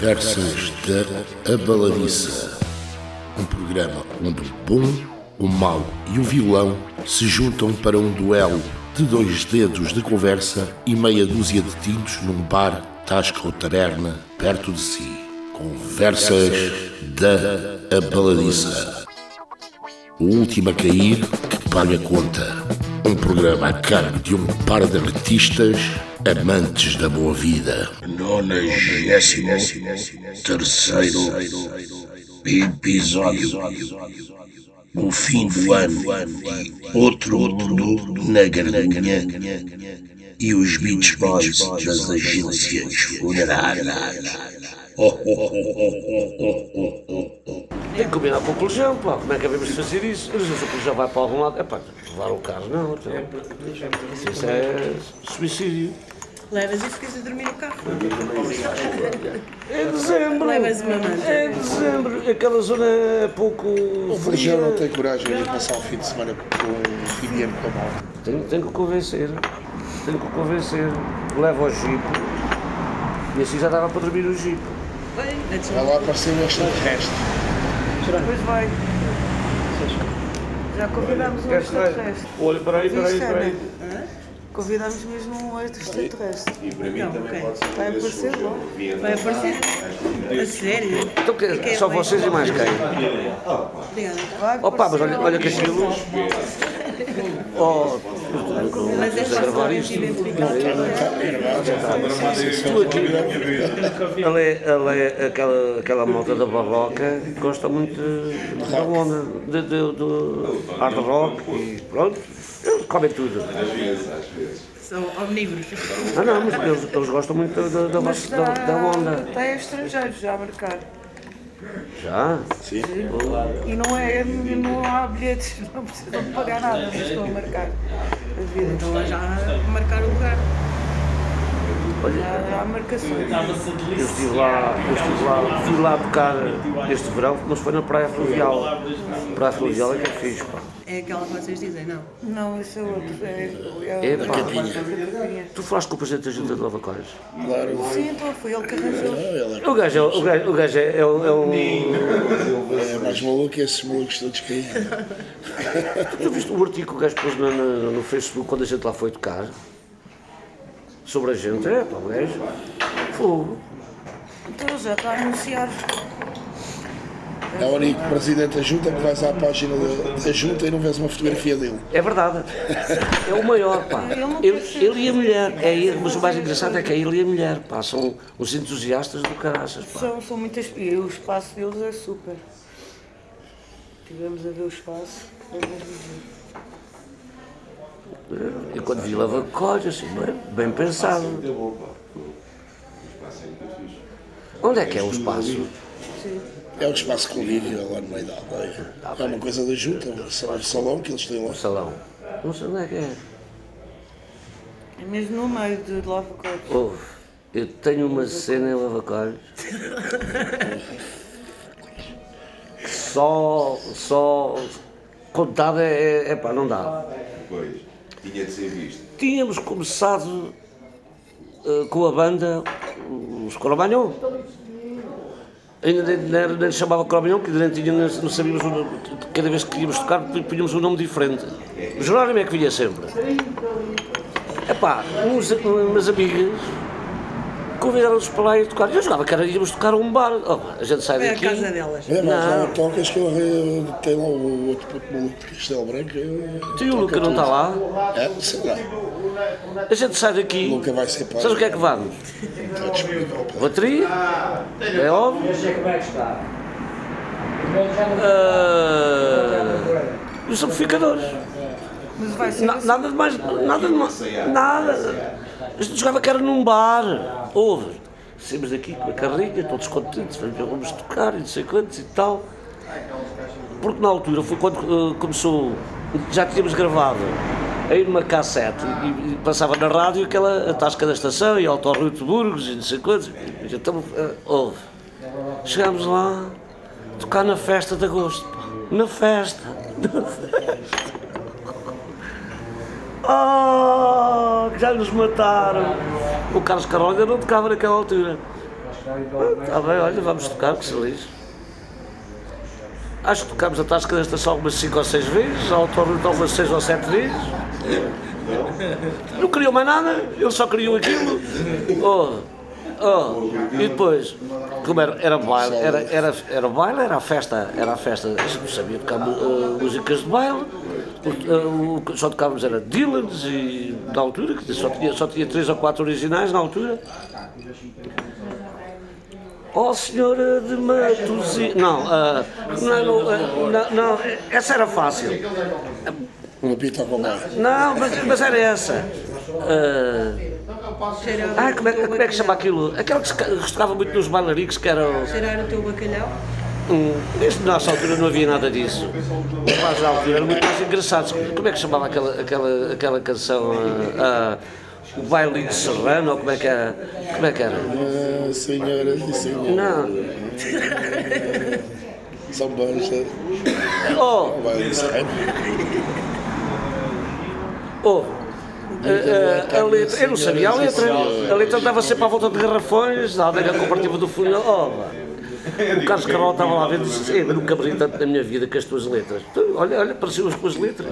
Conversas da Abaladiça. Um programa onde o bom, o mau e o vilão se juntam para um duelo de dois dedos de conversa e meia dúzia de tintos num bar, tasca ou taberna perto de si. Conversas da Abaladiça. O último a cair que paga a conta. Um programa a cargo de um par de artistas amantes da boa vida. Nonagésimo terceiro episódio. O fim do ano outro mundo na gardinha e os beach boys das agências funerárias. Oh, oh, oh, Tem que combinar com o colejão, pá. Como é que havemos de fazer isso? Eu não sei se o colejão vai para algum lado. É pá, levar o carro não. Então. Isso é suicídio. Levas e ficas a dormir no carro. É dezembro. Levas uma manta. É dezembro. Aquela zona é pouco. O Feijão não tem coragem de ir passar o fim de semana com um fim de ano com a malta. Tenho, tenho que o convencer. Tenho que o convencer. Levo ao jipe. E assim já dava para dormir no jipe. Vai lá aparecer um extraterrestre. Depois vai. Já convidámos um extraterrestre. Olha, peraí, peraí, peraí. Ana? Convidámos mesmo um extraterrestre. E para mim também pode ser. Vai aparecer logo. Vai aparecer? A sério? Então, que, Quem só vocês e mais quem? Obrigada. Opa, mas olha, olha que aquilo. Oh, Mas é identificar. Tu aqui, ela é, ela é aquela, aquela malta da barroca que gosta muito da onda, de, de, do hard rock e pronto, eles comem tudo. São omnívoros. Ah não, mas eles, eles gostam muito da, da, da, da, da onda. Está estrangeiros já a marcar. Já? E não, é, não há bilhetes, não precisam pagar nada, mas estão a marcar a vida. Então já marcar o lugar. Já há marcações. Eu estive lá, eu estive lá, fui lá tocar este verão, mas foi na Praia Fluvial. Praia Fluvial é que é fixe, pá. É aquela que vocês dizem, não. Não, isso é outro. É, é, é, Tu falaste com o Presidente da Junta de Nova Cores? Claro. Sim, então foi ele que arranjou. Ele O gajo, é- o gajo, o gajo é, é, um- é um... é mais maluco que esses malucos todos caíram. Tu viste o artigo que o gajo pôs no, no Facebook quando a gente lá foi tocar? Sobre a gente? É, pá, o gajo. Fogo. Então já está a anunciar. É o único presidente da junta que vais à página da, junta e não vês uma fotografia dele. É verdade. É o maior, pá. Ele, ele e a mulher. É ele, mas o mais engraçado é que é ele e a mulher, pá. São os entusiastas do caraças, pá. São, são muitas. E o espaço deles é super. Tivemos a ver o espaço. É. E quando vi Lava Colha, assim, bem, bem pensado. Onde é que é o espaço? É um espaço convívio lá no meio da aldeia. É uma coisa da junta, um sa- um salão que eles têm lá. O salão. Não sei onde é que é. É mesmo no meio de Lava Cores. Ouve, eu tenho uma cena em Lavacolhos. Só, só, contada é, é pá, não dá. Pois, tinha de ser visto. Tínhamos começado eh, com a banda, os Coromagnon. Ainda nem, nem, chamava Coromagnon, ainda nem tinha, não sabíamos, cada vez que íamos tocar, punhamos um nome diferente. O Jerónimo é que vinha sempre. Epá, uns, umas amigas convidaram-nos para lá ir tocar. Eu jogava que era, íamos tocar a um bar. Oh, a gente sai Foi a daqui. casa delas. É, mas Não. tocas que ele tem lá o outro puto maluco de Castelo Branco. eh, E o Luca não está lá. É, sei lá. A gente sai O daqui. Luca vai ser pai. Sabes o que é que vamos? Está disponível. Bateria, é óbvio. Ah, e os amplificadores. Mas vai ser. Na- nada de mais. Nada de mais. Nada. A gente jogava que era num bar. Ouve. Saímos daqui com a carrinha, todos contentes, vamos, tocar e não sei quantos e tal. Porque na altura foi quando eh, começou. Já tínhamos gravado aí numa cassete e, e passava na rádio aquela a tasca da estação e Auto Rio de Burgos e não sei quantos. E estamos. eh, ouve. Chegámos lá, tocar na festa de agosto. Na festa. Na festa. Oh, que já nos mataram. O Carlos ainda não tocava naquela altura. Está bem, olha, vamos tocar, que se lixe. Acho que tocámos a Tasca desta só umas 5 ou 6 vezes, ao torno de umas 6 ou 7 vezes. Não queriam mais nada, eles só queriam aquilo. Oh, oh. E depois, como era, era baile, era, era, era baile, era a festa, era a festa, não sabia tocar uh, músicas de baile. O, uh, só tocávamos era Dylans e na altura, que só tinha, só tinha três ou quatro originais na altura. Oh Senhora de Matos e... Não, uh, não, não, uh, não, não, essa era fácil. Um apito ao combate. Não, mas, mas era essa. Uh, ah, como é, como é que chama aquilo? Aquela que se gostava muito nos bailaricos, que era o... Cheirar o teu bacalhau? Na nossa altura não havia nada disso. Mas na altura era muito mais engraçado. Como é que chamava aquela, aquela, aquela canção? Uh, uh, o baile de Serrano, ou como é que era? Como é que era? Ah, senhoras e senhores. Não. São bons. é? Oh, Vai de serrano. oh. A, a- a letra, eu não sabia a letra. A letra andava sempre à volta de garrafões, da adega cooperativa do Funil. Oh. O Carlos Carvalho estava lá vendo e disse: "Ei, mas nunca brinquei tanto na minha vida com as tuas letras. Olha, olha, pareciam as tuas letras.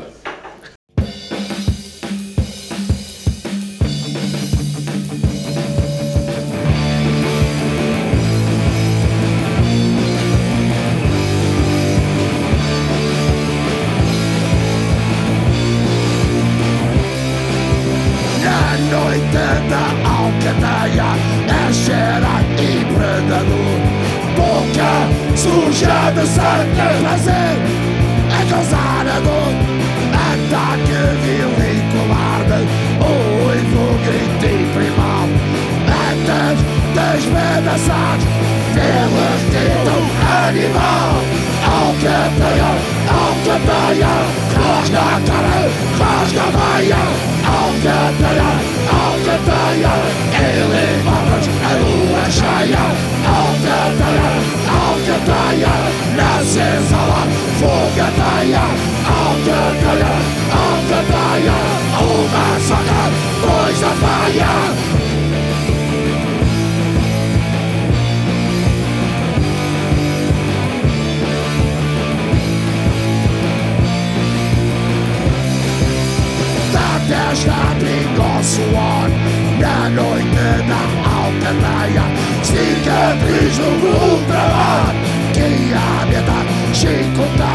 Chicoteia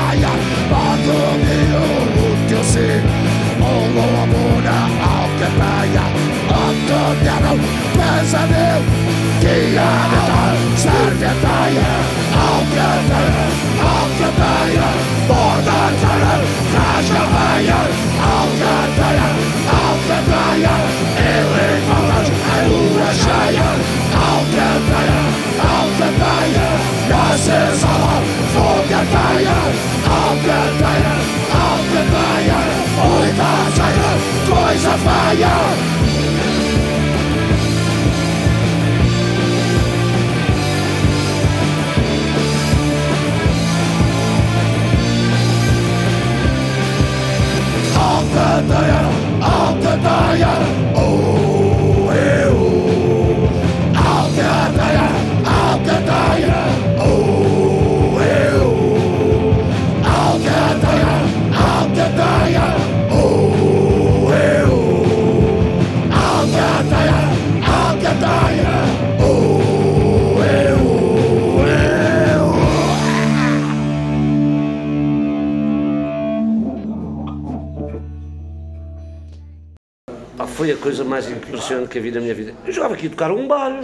que eu vi na minha vida. Eu jogava aqui a tocar um bar,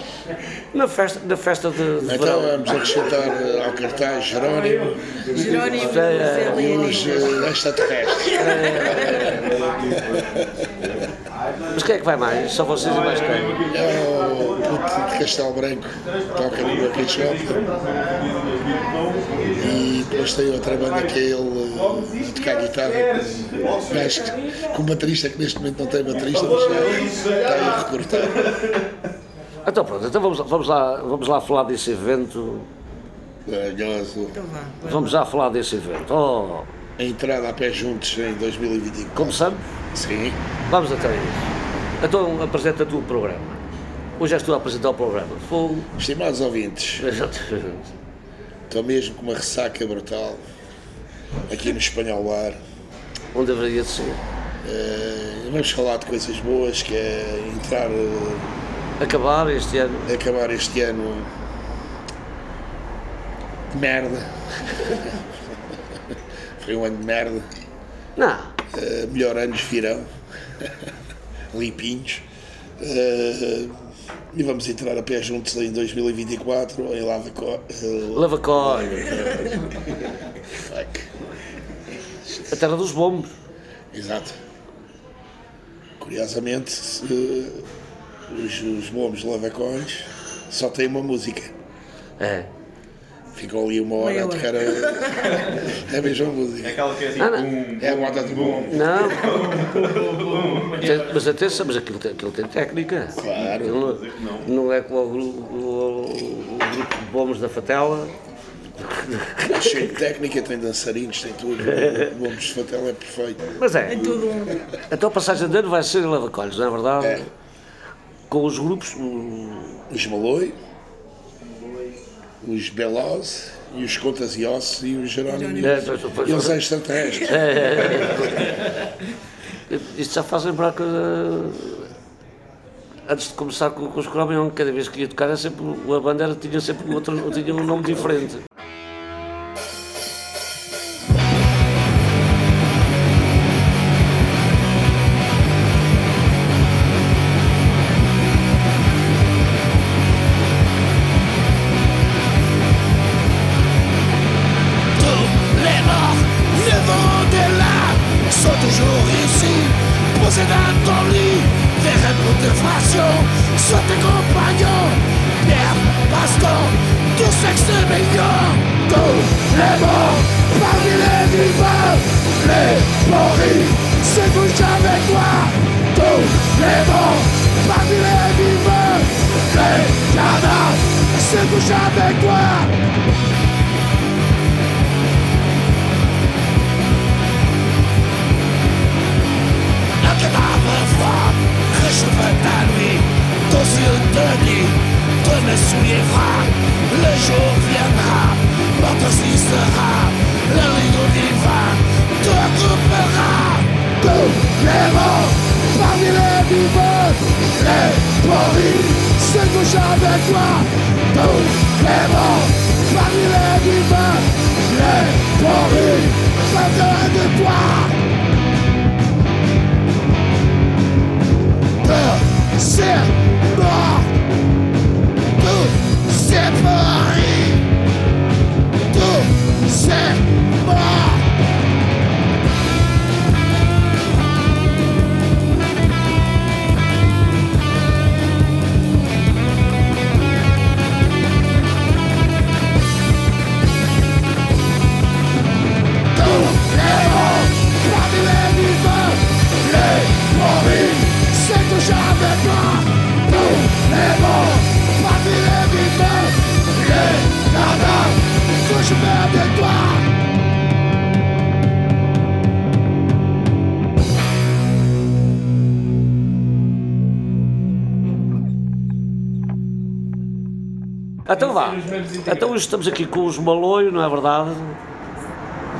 na festa, na festa de, de Então verão. vamos acrescentar eh, ao cartaz Jerónimo Jerónimo, é- e os eh, extraterrestres. Mas quem é que vai mais? Só vocês e mais quem? É o puto de Castelo Branco, toca no Rocket Shop. E depois tem outra banda que é ele eh, a tocar guitarra. com- que com um baterista que neste momento não tem baterista, mas já está aí a recortar. Então pronto, então vamos, vamos, lá, vamos lá falar desse evento. Maravilhoso. Então vá. vai. Vamos já falar desse evento. Oh, A entrada a pé juntos em 2024. começamos? Sim. Vamos até isso. Então apresenta tu o programa. Hoje és tu a apresentar o programa. Fogo. Estimados ouvintes, Exatamente. estou mesmo com uma ressaca brutal aqui no Espanhol Bar. Onde deveria de ser. Eh, vamos falar de coisas boas, que é entrar, eh, Acabar este ano. acabar este ano de merda. Foi um ano de merda. Não. Uh, melhor anos virão. Limpinhos. Uh, e vamos entrar a pé juntos em 2024 em Lava Co- uh, Lavacói. fuck. A terra dos bombos. Exato. Curiosamente, se- os, os bombos de Lavacões só têm uma música. É. Ficou ali uma hora a tocar a, a mesma música. Aquela que é assim, Ah, É a moda de bom. Não. Tem- mas atenção, mas aquilo tem, aquilo tem técnica. Claro. Aquilo não, não é como o grupo, o, o grupo de bombos da Fatela. Cheio de técnica, tem dançarinos, tem tudo. O bombos de Fatel é perfeito. Mas é. Tudo um. Então a passagem de ano vai ser em Lavacolhos, não é verdade? É. Com os grupos. Os Maloi, os Beloz e os Contas e Ossos e os Jerónimos. é, depois- depois- E os extraterrestres. Isto já faz lembrar que. Antes de começar com, com os Cromion, cada vez que ia tocar, sempre, a bandeira tinha sempre outro, tinha um nome diferente. Les morts, parmi les vivants, les cadavres se couchent avec toi. Cadavre froid, réchauffe ta nuit, ton yeux te dit, de me souillera, le jour viendra, mort aussi sera, le rideau divin te coupera. Tous les morts, parmi les vivants, les pourris se couchent avec toi. Tous les morts, parmi les vivants, les pourris parlent de toi. Tout c'est mort Tout c'est mort Tout c'est Então vá. Então hoje estamos aqui com os Maloio, não é verdade?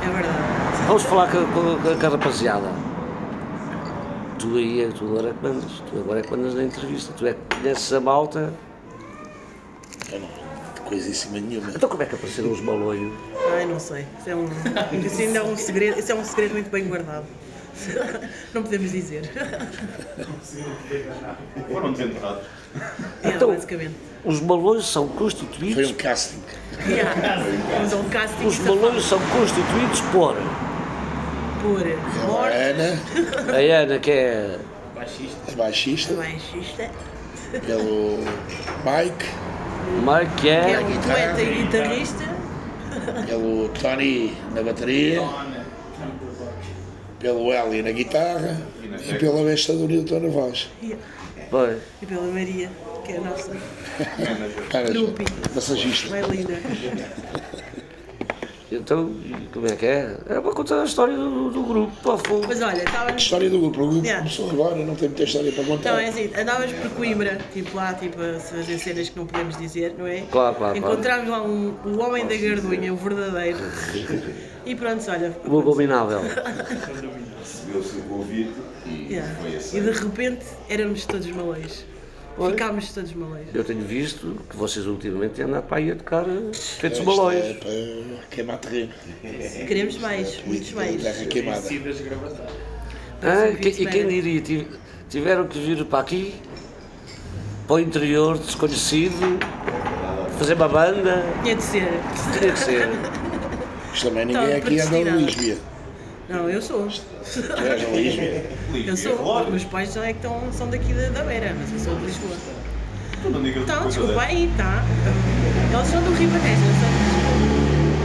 É verdade. Vamos falar com, com, com a rapaziada. Tu aí, tu agora é que mandas, tu agora é que mandas na entrevista, tu é que conheces a malta. Eu não, de coisíssima nenhuma. Então como é que apareceram os Maloio? Ai, não sei. Isso, é um, isso ainda é um segredo. Isso é um segredo muito bem guardado. Não podemos dizer. Foram desenterrados. É, Então- basicamente. Os Maloios são Foi constituídos. um casting. Yeah. É um casting Os Maloios são constituídos por por A morte, Ana, a Ana, que é a baixista, baixista, pelo Mike, Mike, que que é é. um poeta e guitarrista, pelo Tony na bateria, pelo Eli na guitarra e pela besta do Newton na voz. Pois. e pela Maria, que é a nossa Cara, Lupi. massagista. mais linda. Então, e como é que é? É para contar a história do, do grupo, pá, fogo. Mas olha, estávamos. História do grupo. O grupo Yeah. começou agora, não tem muita história para contar. Então é assim, andávamos por Coimbra, tipo lá, tipo, a fazer cenas que não podemos dizer, não é? Claro, claro, Encontramos lá um, o homem da Gardunha, o verdadeiro. E pronto, olha. O abominável. Recebeu-se o convite e Yeah. foi E assim. de repente éramos todos malões. Pois. Ficámos todos malões. Eu tenho visto que vocês ultimamente têm andado para aí a tocar eh, feitos Isto balões. É para queimar terreno. Queremos mais, muitos mais. Terra queimada. Ah, de que- e quem diria? Tive- Tiveram que vir para aqui, para o interior, desconhecido, fazer uma banda. Tinha de ser. Tinha que ser. Isto também Então, ninguém aqui anda predestinado. Lísbia. Não, eu sou. Tu és na Lísbia. Eu sou. Meus pais são, é que estão, são daqui da, da Beira, mas eu sou de Lisboa. Não digas Então, coisa desculpa aí, tá? Eles são do Ribatejo, eu sou de Lisboa.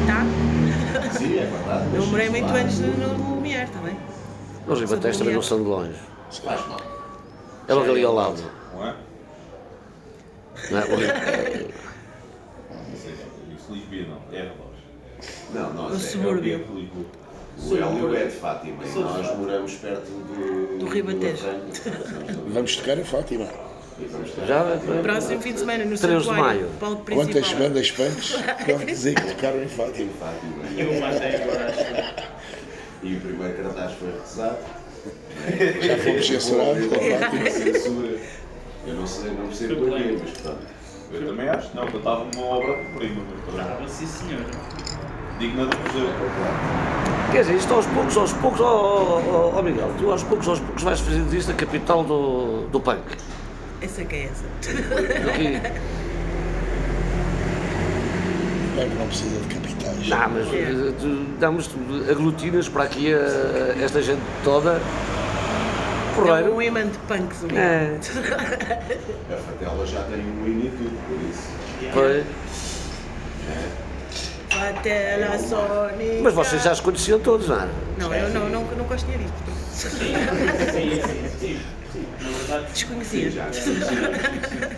Tá? Sim, é verdade. Eu morei muito anos no, no Lumiar também. Os ribatéis também não são de longe. Faz mal. É logo ali ao lado. Não é? Não é? Ri- Isso Lisboa não, é relógio. Não, O nós é, subúrbio. é o Lisboa. O Hélio é de Fátima e nós moramos perto do... Do Ribatejo. Vamos tocar a Fátima. Já? Próximo fim de semana no 3 de maio. palco principal. Quantas bandas punks vão dizer que tocaram em Fátima? E o primeiro cartaz foi rezado. Já fomos censurados com a Fátima. Censura. Eu não sei, não percebo porquê, mas pronto. Eu também acho, não, eu estava numa obra-prima. Estava sim, senhor. Digna de museu. Quer dizer, isto aos poucos, aos poucos, ó ó, ó, ó, Miguel, tu aos poucos, aos poucos vais fazendo disto a capital do, do punk. Essa que é essa. Aqui, É que não precisa de capitais. não, mas eh, tu, damos aglutinas para aqui a, esta gente toda. É um Porreiro. imã de punks. o É, A Fatela já tem um hino e tudo, por isso. foi. Até la Sony. Mas vocês já se conheciam todos, não é? Não, eu não, não, não gosto de disto. Sim, sim, sim. Na verdade, Desconhecia. Já conhecia.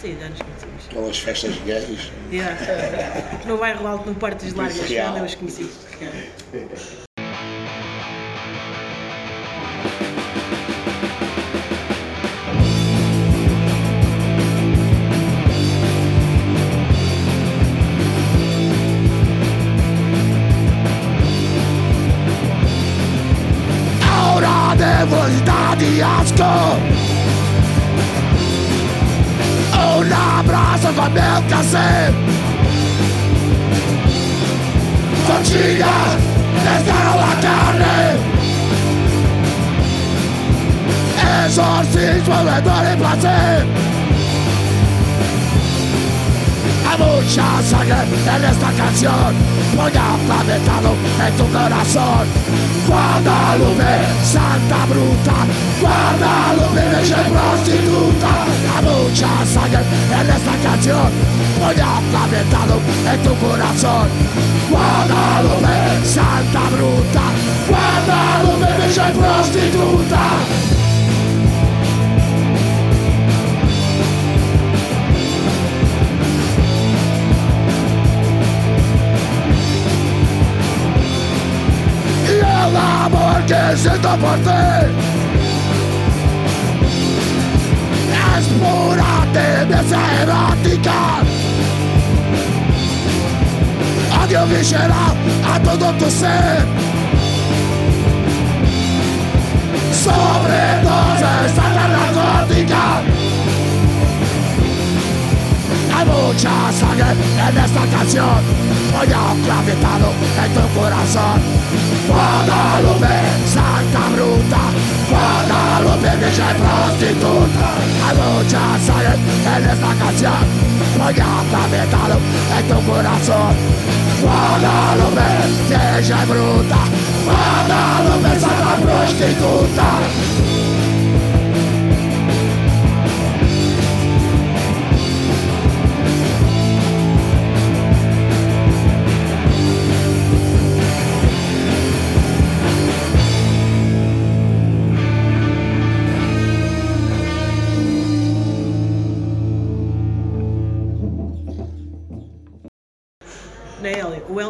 Sim, já nos conhecemos. Aquelas festas gays. Yeah. No bairro alto, no Portas Largas, foi Real. onde eu os conheci. Asco. Un abrazo con meu café Tortillas desde la carne. Exorcismo de dolor y placer Hay mucha sangre en esta canción Voy aplavetado en tu corazón Guadalupe, Santa Bruta Guadalupe, Virgen prostituta. Hay mucha sangre en esta canción Voy aplavetado en tu corazón Guadalupe, Santa Bruta Guadalupe, Virgen prostituta amor que siento por ti es pura tendencia erótica. Odio visceral a todo tu ser. Sobredosis a la narcótica. Hay mucha sangre en esta canción Voy aclavitado en tu corazón Guadalupe, Santa Bruta. Guadalupe, Virgen prostituta. Hay mucha sangre en esta canción. Voy aclavitado en tu corazón. Guadalupe, Virgen bruta. Guadalupe, Santa prostituta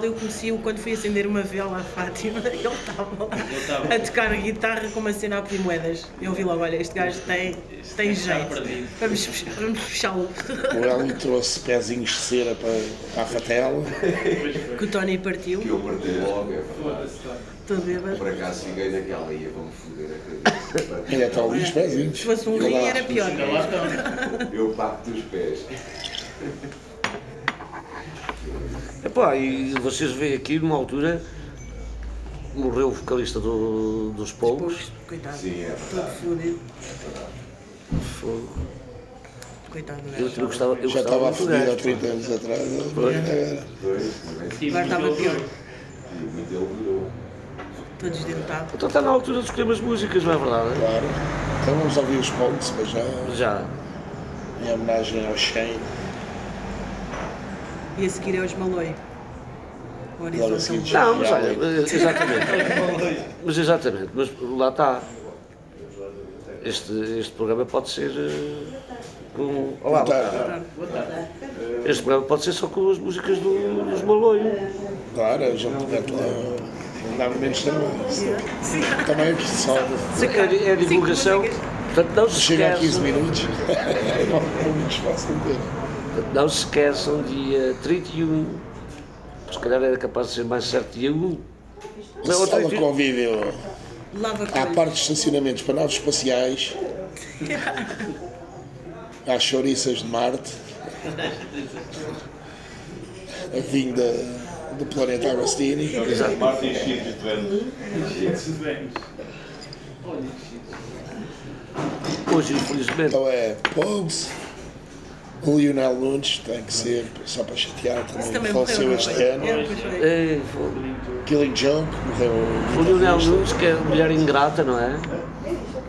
Não é, O Hélio conhecia-o quando fui acender uma vela à Fátima. Ele estava lá a tocar guitarra com uma cena a pedir moedas. Eu vi logo, olha, este gajo tem, tem jeito. Vamos, vamos fechá-lo. O Hélio trouxe pezinhos de cera para, para a fatela. Que o Tony partiu. Que eu parti logo. é Todo bêbado. Por acaso fiquei naquela ia, vamos foder a cabeça. Ainda está ali os pezinhos. Se fosse um Ele rim era pior. Eu parto dos pés. Epá, e vocês veem aqui numa altura morreu o vocalista do- dos Poucos. Coitado. Sim, é Todo fodido. Fogo. Coitado do Eu também gostava, eu Já gostava estava a fodido há gajo. 30 anos atrás. Agora. também. Agora estava pior. E muito ele durou. Todo desdentado. Então está na altura de escolher as músicas, não é verdade? Claro. Então vamos ouvir os pontos, mas já Já. em homenagem ao Shane. E a seguir é os Maloi. A seguir. Não, mas olha, exatamente. mas exatamente, mas lá está. Este, este programa pode ser eh, com. Olá, Tá, este programa pode ser só com as músicas do, dos Maloio. claro, a mete lá. Não dá menos trabalho. Também é só. É, é divulgação. Portanto, não se Chega a 15 esqueçam, minutos. Não é muito fácil de portanto, não se esqueçam, dia 31. Se calhar era capaz de ser mais certo dia 1. Não, Sala 31. convívio. Lava Há partes de estacionamentos para naves espaciais. Há chouriças de Marte. A vinda do planeta Agostini. Martin Chitos de Vênus. Hoje, infelizmente, Então é Pogues. O Lionel Nunes tem que ser, só para chatear, também, Também faleceu este foi? ano. É, foi. é. Killing Joke, morreu o Lionel Nunes, que é a mulher ingrata, não é?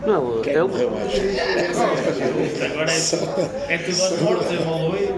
Não, Quem é o. morreu mais? Agora é, é tudo aos mortos, evolui.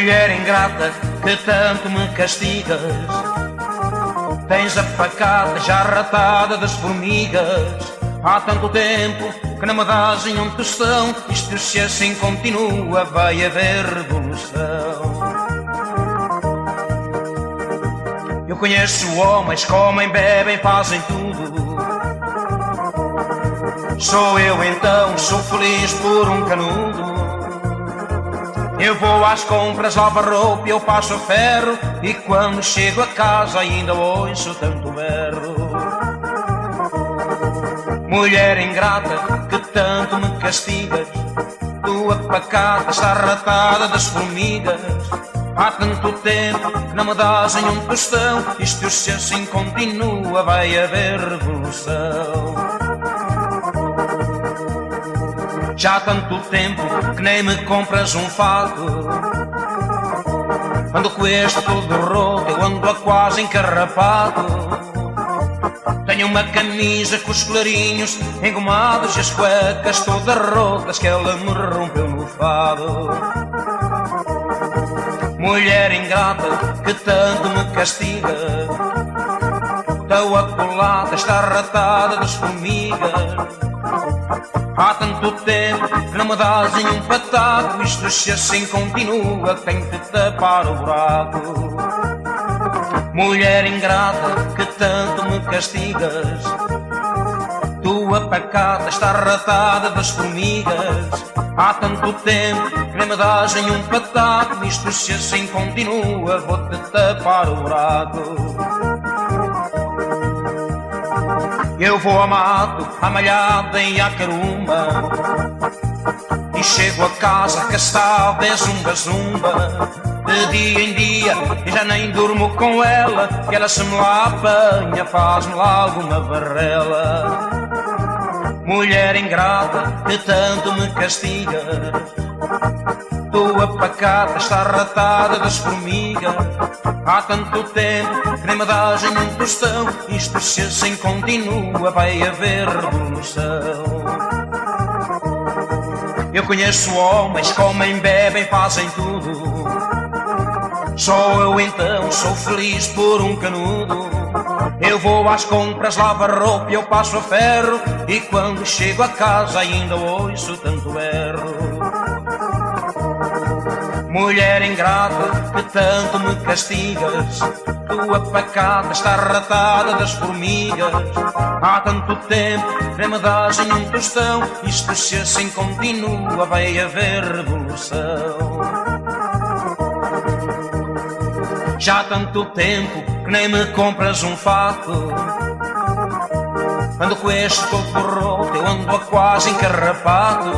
Mulher ingrata que tanto me castigas Tens a facada já ratada das formigas. Há tanto tempo que não me dás nenhum tostão Isto se assim continua vai haver revolução. Eu conheço homens, comem, bebem, fazem tudo. Sou eu então, sou feliz por um canudo eu vou às compras, lavo a roupa, eu passo ferro E quando chego a casa ainda ouço tanto berro. Mulher ingrata que tanto me castigas Tua pacata está ratada das formigas. Há tanto tempo que não me dás nenhum tostão Isto se assim continua vai haver revolução já há tanto tempo que nem me compras um fato Ando com este todo roto, eu ando a quase encarrapado. Tenho uma camisa com os colarinhos engomados E as cuecas todas rotas que ela me rompeu no fado. Mulher ingrata que tanto me castiga Tão acolada, está ratada das formigas. Há tanto tempo que não me dás nenhum pataco Isto se assim continua tem que tapar o buraco. Mulher ingrata que tanto me castigas. Tua pacata está ratada das formigas. Há tanto tempo que não me dás nenhum pataco Isto se assim continua vou-te tapar o buraco eu vou a mato, a malhada e a carumba E chego a casa que está de zumba zumba. De dia em dia e já nem durmo com ela. Que ela se me lá apanha, faz-me lá alguma barrela Mulher ingrata que tanto me castiga Tua pacata está ratada das formigas Há tanto tempo que nem me dás nenhum tostão Isto se assim continua vai haver revolução. Eu conheço homens, comem, bebem, fazem tudo. Só eu então sou feliz por um canudo. Eu vou às compras, lavo a roupa, eu passo a ferro. E quando chego a casa ainda ouço tanto berro Mulher ingrata que tanto me castigas. Tua pacata está ratada das formigas. Há tanto tempo que me dás em um tostão. Isto se assim continua vai haver revolução. Já há tanto tempo que nem me compras um fato Ando com este todo roto, eu ando a quase encarrapado.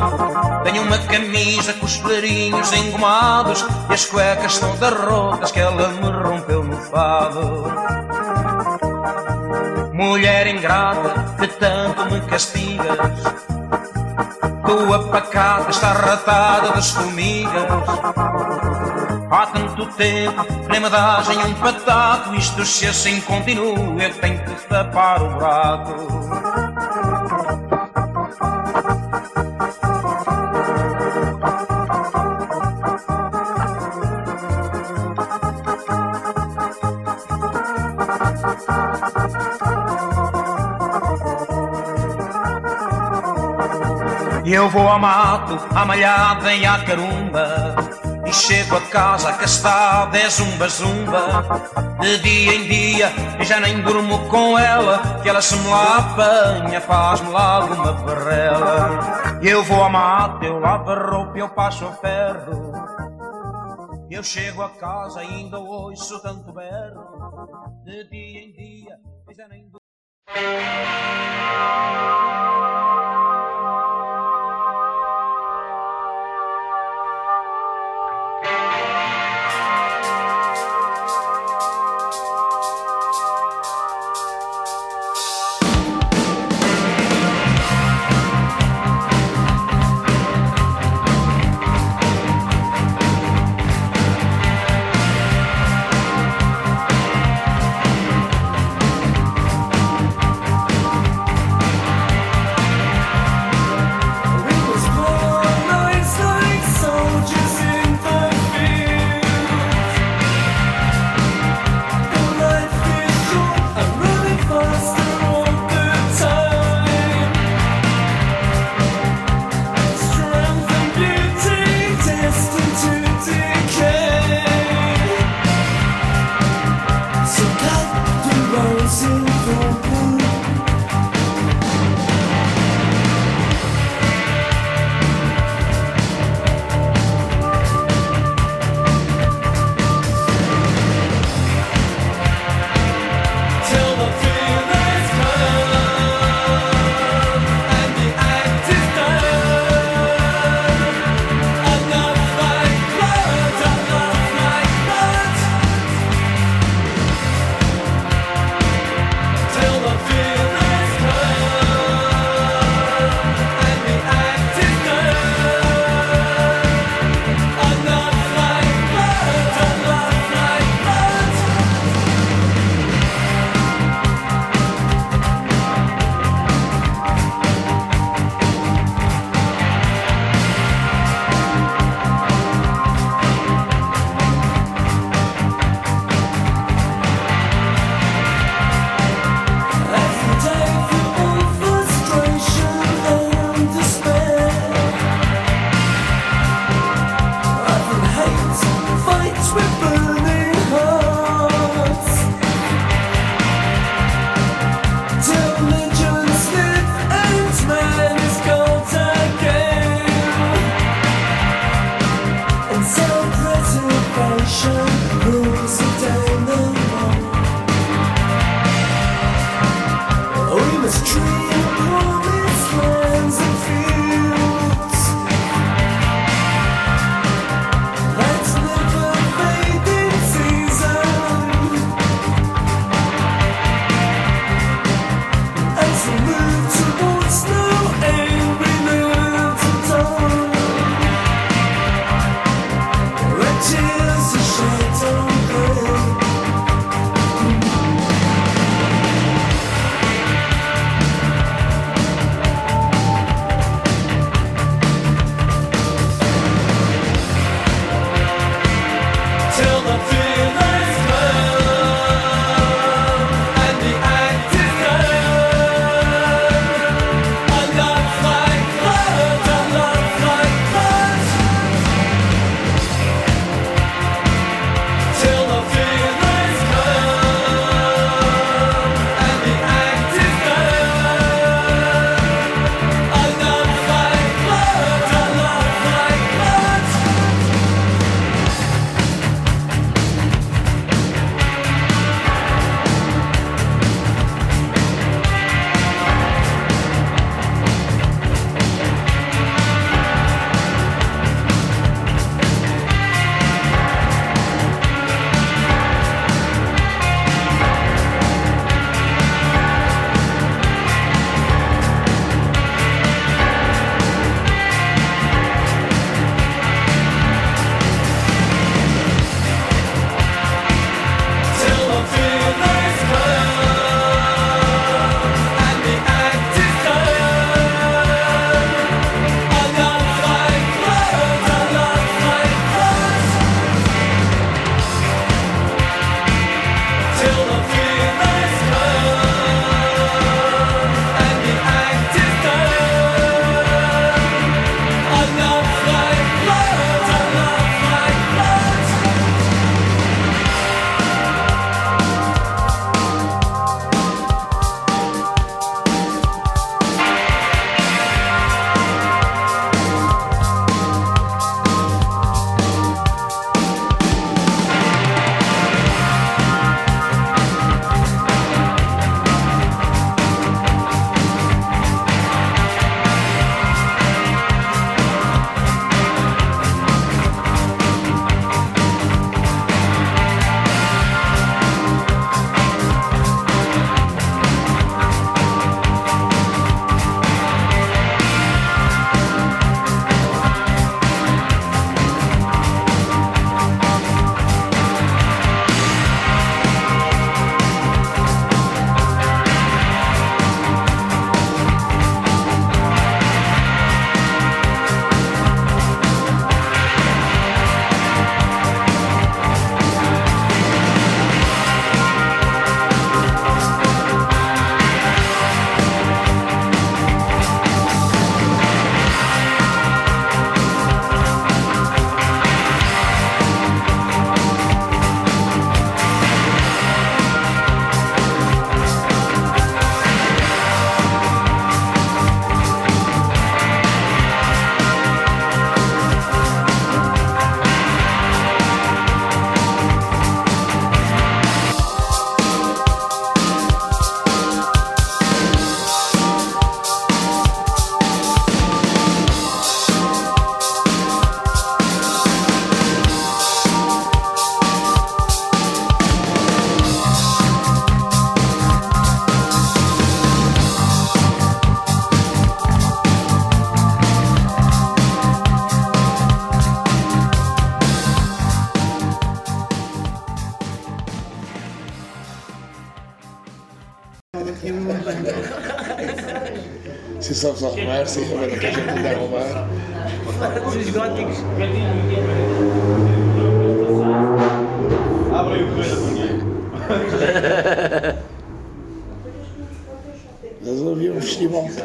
Tenho uma camisa com os pelinhos engomados E as cuecas estão rotas que ela me rompeu no fado. Mulher ingrata que tanto me castigas Tua pacata está ratada das formigas Há tanto tempo que nem me dás em um pataco Isto se assim continua eu tenho que tapar o buraco. E eu vou a mato, a malhada e a carumba E chego a casa que está de zumba zumba. De dia em dia e já nem durmo com ela Que ela se me lá apanha, faz-me lá alguma barrela E eu vou a mato, eu lavo a roupa, eu passo a ferro. Eu chego a casa ainda ouço tanto berro. De dia em dia e já nem durmo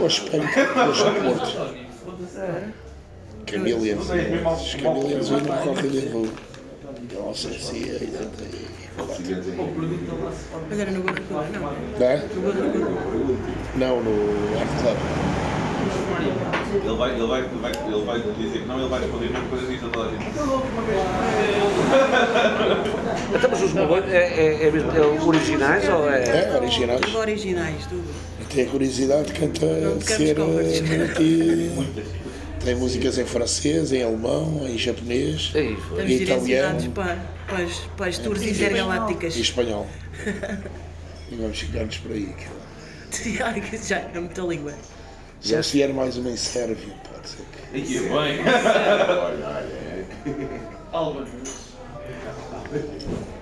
festival pós-punk, pós-Porto. Camilians, os Camilians viram no Correio de Rua. Eu não sei se é 84. Mas era no Barracuda, não? Barracuda. Não, no Art Club. Ele vai, ele, vai, ele, vai, ele vai dizer que não, ele vai responder mesmo coisas disso a toda a gente. Então, mas os Malone é, é, é, é originais ou é. É, originais. Tudo originais, tudo. Até a curiosidade canta Não te ser eh. Tem músicas em francês, em alemão, em japonês, Estamos em direcionados italiano para, para, as, para as tours e intergalácticas. espanhol. E vamos ficar-nos por aí. Que Já, é muita língua. Só se vier mais uma em sérvio, pode ser que. E bem. Albano. Lutando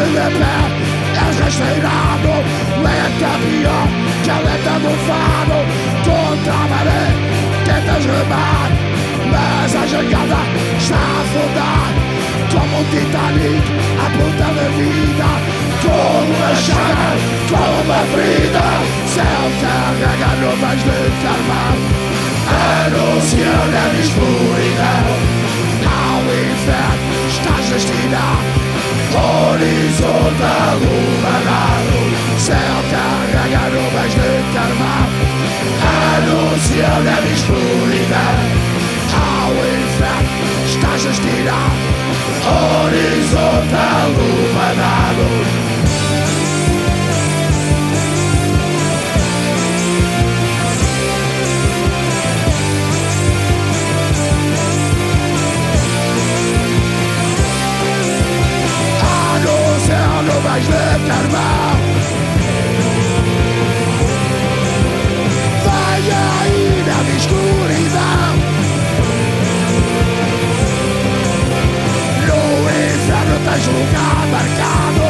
Pois-te de pé, és rasteirado Lenta pior que a lenta do fado Contra a maré, tentas remar Mas a jangada está a afundar Como um Titanic, à ponta da vida Como uma chaga, como uma ferida Céu carrega nuvens de carvão Anunciando a escuridão Ao inferno estás destinado Horizontal banado Céu carrega nuvens de carvão Anunciando a escuridão Ao inferno estás destinado Horizontal banado Mais de carvão Vai aí na escuridão No inferno tens lugar marcado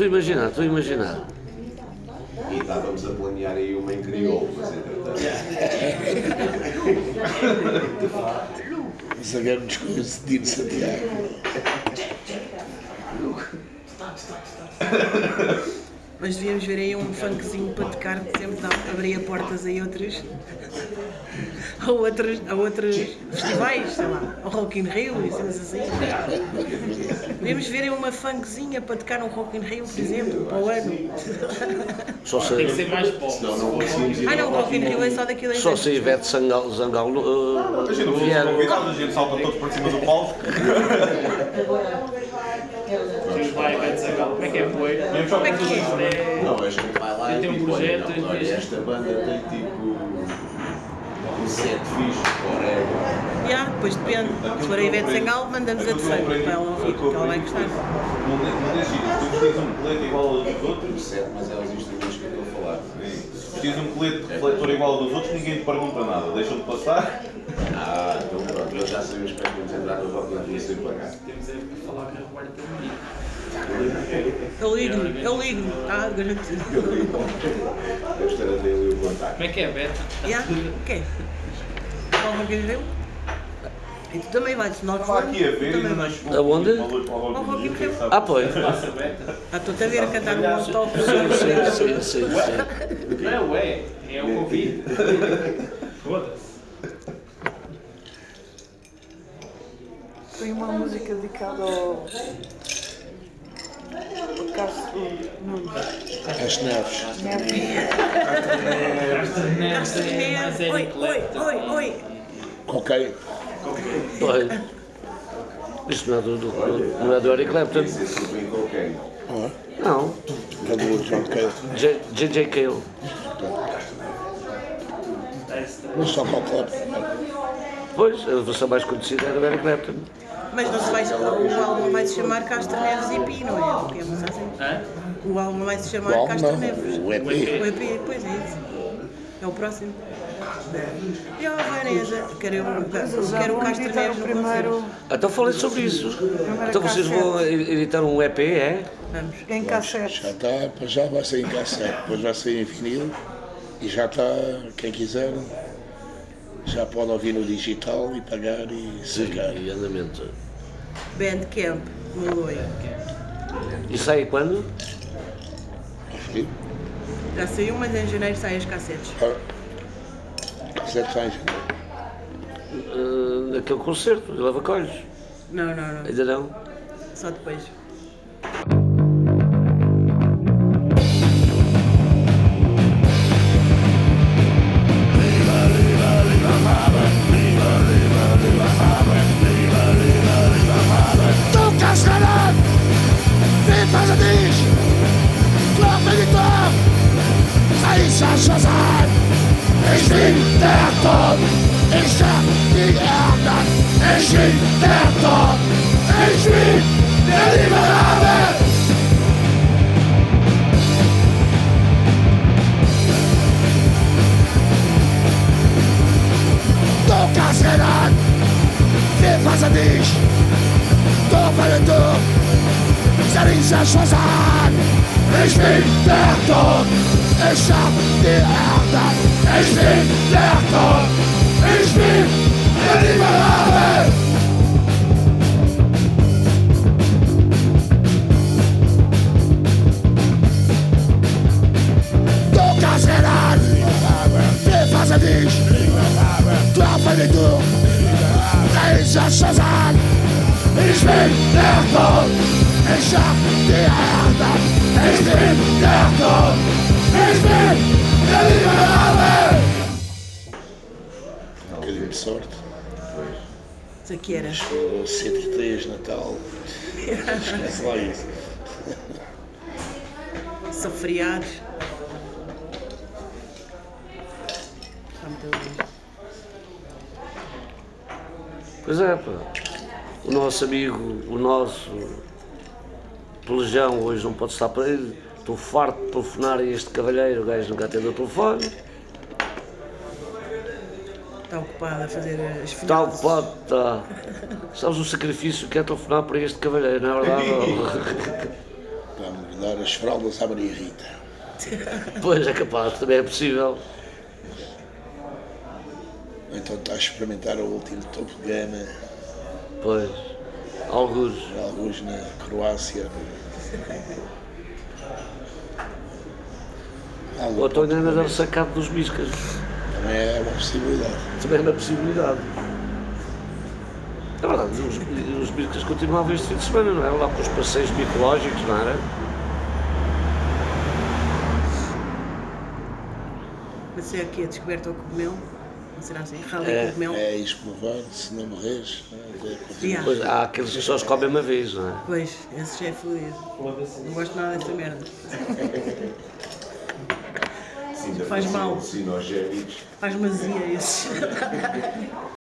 Estou a imaginar, estou a imaginar. E estávamos a planear aí uma em crioulo, mas entretanto. Zagamos com o Cedino Santiago. Mas devíamos ver aí um funkzinho para tocar que sempre dá, abria portas a outros. A outros, a outros festivais, sei lá, ao Rock in Rio e cenas assim. Devíamos ver aí uma funkzinha para tocar no Rock in Rio, por exemplo, para o ano. Só se, Tem que ser mais pop. Não, não Ah não, o Rock in Rio é só daqui a dois só se Ivete Sangal, Zangal uh, A gente não vier. somos convidados, a gente salta todos para cima do palco. Vai, é que é? é poeira. Mesmo só Como é que é? Isto é- Não, a gente vai lá e Tem um tipo, olha, projeto não, olha, e- esta banda tem tipo um set fixe, whatever. Já, depois depende. Se for a Ivete Sangalo, mandamos a terceira para ela ouvir, porque ela vai gostar. Não ir. Se tu vestes um colete igual ao dos outros, set, mas é os instrumentos que eu estou a falar. se vestes um colete de refletor igual ao dos outros, ninguém te pergunta nada. Deixam-te passar. Ah, então pronto, eu já sabemos para que vamos entrar no Rock in Rio sem pagar. Temos é que falar com a Roberta Benito. Eu ligo-lhe, eu ligo-lhe, está garantido. Deves ter a dele o contacto. Como é que é, Beto? Já? O quê? Qual foi que deu? E tu também vais, se nós Estava aqui a ver e não vais. chegou. Aonde? Quem sabe? Ah, pois. Ah, estou-te a ver a cantar um. Sim, sim, sim, sim, sim. Não é, é o Covid. Foda-se. Foi uma música dedicada ao. Ao Castro Nunes. As neves. Neves. Neves. Oi, oi, oi, oi. Ok. Olha, Isto não é do, do- não é do Eric Clapton. É com quem? Não. É do John Cale. J- JJ Cale. Mas só com o clube. Pois, a versão mais conhecida era do Eric Clapton. Mas não se vai, o álbum vai se chamar Castro Neves e Pi, não é? Porque é assim. O álbum vai se chamar Castro. Neves. O EP. O EP, pois é isso. É o próximo. E a Vanessa, quero, quero o Castro Neves no primeiro. Então falei sobre isso. Então vocês vão editar um EP, é? Vamos. em cassete. Já está, já vai sair em cassete, depois vai sair em vinil e já está, quem quiser, já pode ouvir no digital e pagar e sacar. E andamento. Bandcamp, Moloi. E sai quando? Já saiu, mas em janeiro saem as cassetes. Ah, Cassete sai em Uh, naquele concerto, de Lavacolhos. Não, não, não. Ainda não? Só depois. I'm not das, ich. Hoje não pode estar para ele. Estou farto de telefonar a este cavalheiro, o gajo nunca atende o telefone. Está ocupado a fazer as Está finanças. ocupado, está. Sabes o sacrifício que é telefonar para este cavalheiro, não é verdade? Vamos dar as fraldas à Maria Rita. pois é capaz, também é possível. Então está a experimentar o último topo de gama, Pois, alguns. alguns na Croácia. Ou então ainda deve sacado dos biscas. Também é uma possibilidade. Também é uma possibilidade. É verdade, os, os biscas continuavam este fim de semana, não é? Lá com os passeios micológicos, não era? Mas é aqui a descoberta ao cogumelo. Será assim? Rally cogumelo. É isto provar, se não morres. É, Yeah. Pois, há aqueles que só se comem uma vez, não é? Pois, esse já é fodido. Não gosto nada dessa merda. Faz mal. Sinogénicos. Faz mazia esses.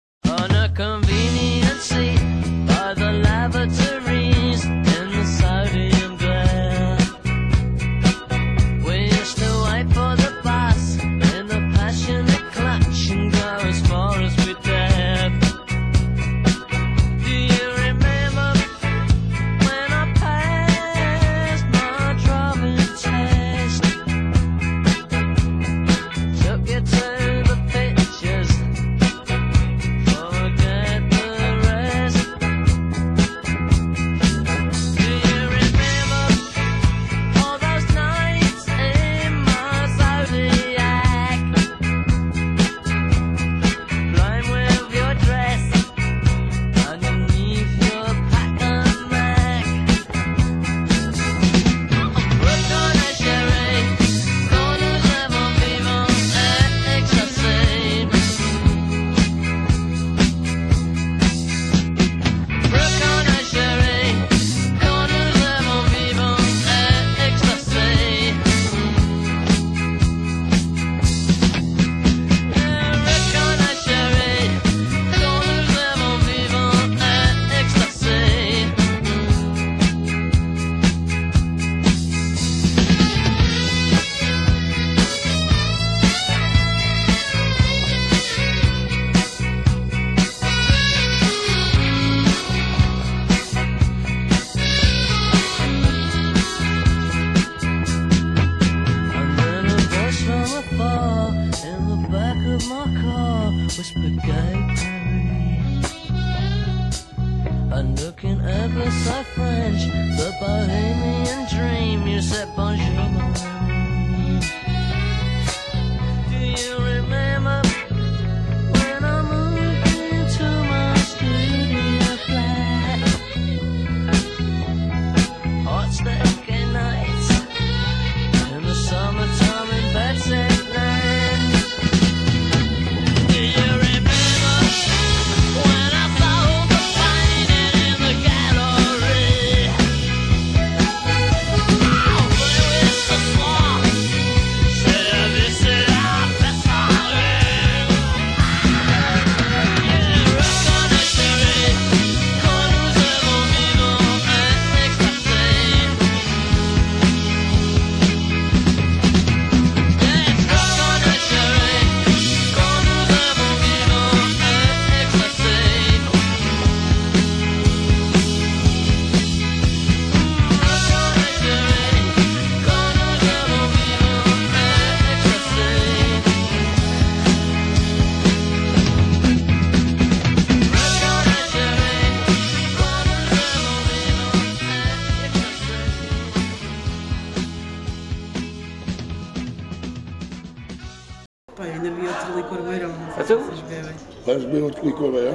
Beber outro licor bem,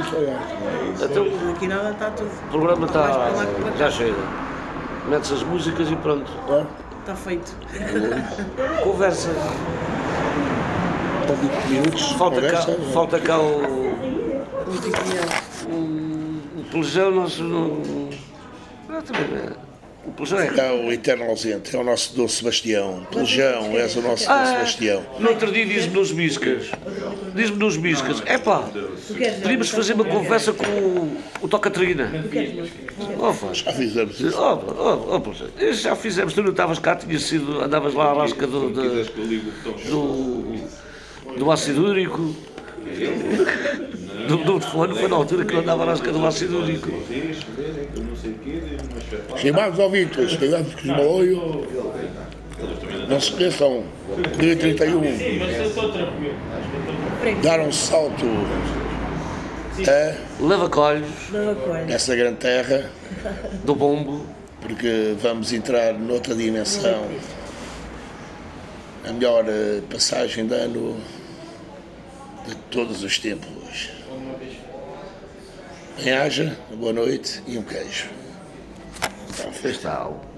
isso aí. Então, Aqui nada está tudo. o programa está. cá. já chega. Metes as músicas e pronto. Está feito. Conversa. Está 20 minutos. Falta cá, conversa, falta cá o. Um tipo O pelejão, nós não. não, também não é. O pelejão é. É o eterno ausente, é o nosso Dom Sebastião. Pelejão, és o nosso Dom Ah, Sebastião. no outro dia diz-me nos biscas, diz-me nos biscas, é pá, podíamos fazer uma conversa com o, o Tocatrina. Oh, faz. Já fizemos isso. Oh, oh, oh, isso já fizemos, tu não estavas cá, tinha sido, andavas lá à lasca do, do, do, do ácido úrico. Do, do telefone foi na altura que eu andava à lasca do ácido úrico. Estimados ouvintes, com os baloios. Não se esqueçam, dia 31, dar um salto a Lavacolhos, essa grande terra, do bombo, porque vamos entrar noutra dimensão. A melhor eh, passagem de ano de todos os tempos. Bem-haja, boa noite e um queijo. Festal.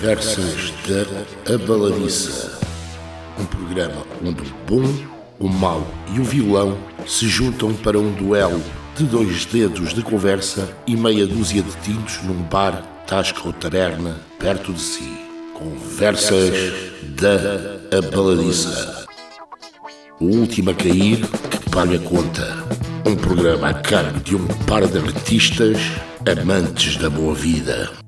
Conversas da Abaladiça. Um programa onde o bom, o mau e o vilão se juntam para um duelo de dois dedos de conversa e meia dúzia de tintos num bar, tasca ou taberna perto de si. Conversas da Abaladiça. O último a cair que paga a conta. Um programa a cargo de um par de artistas amantes da boa vida.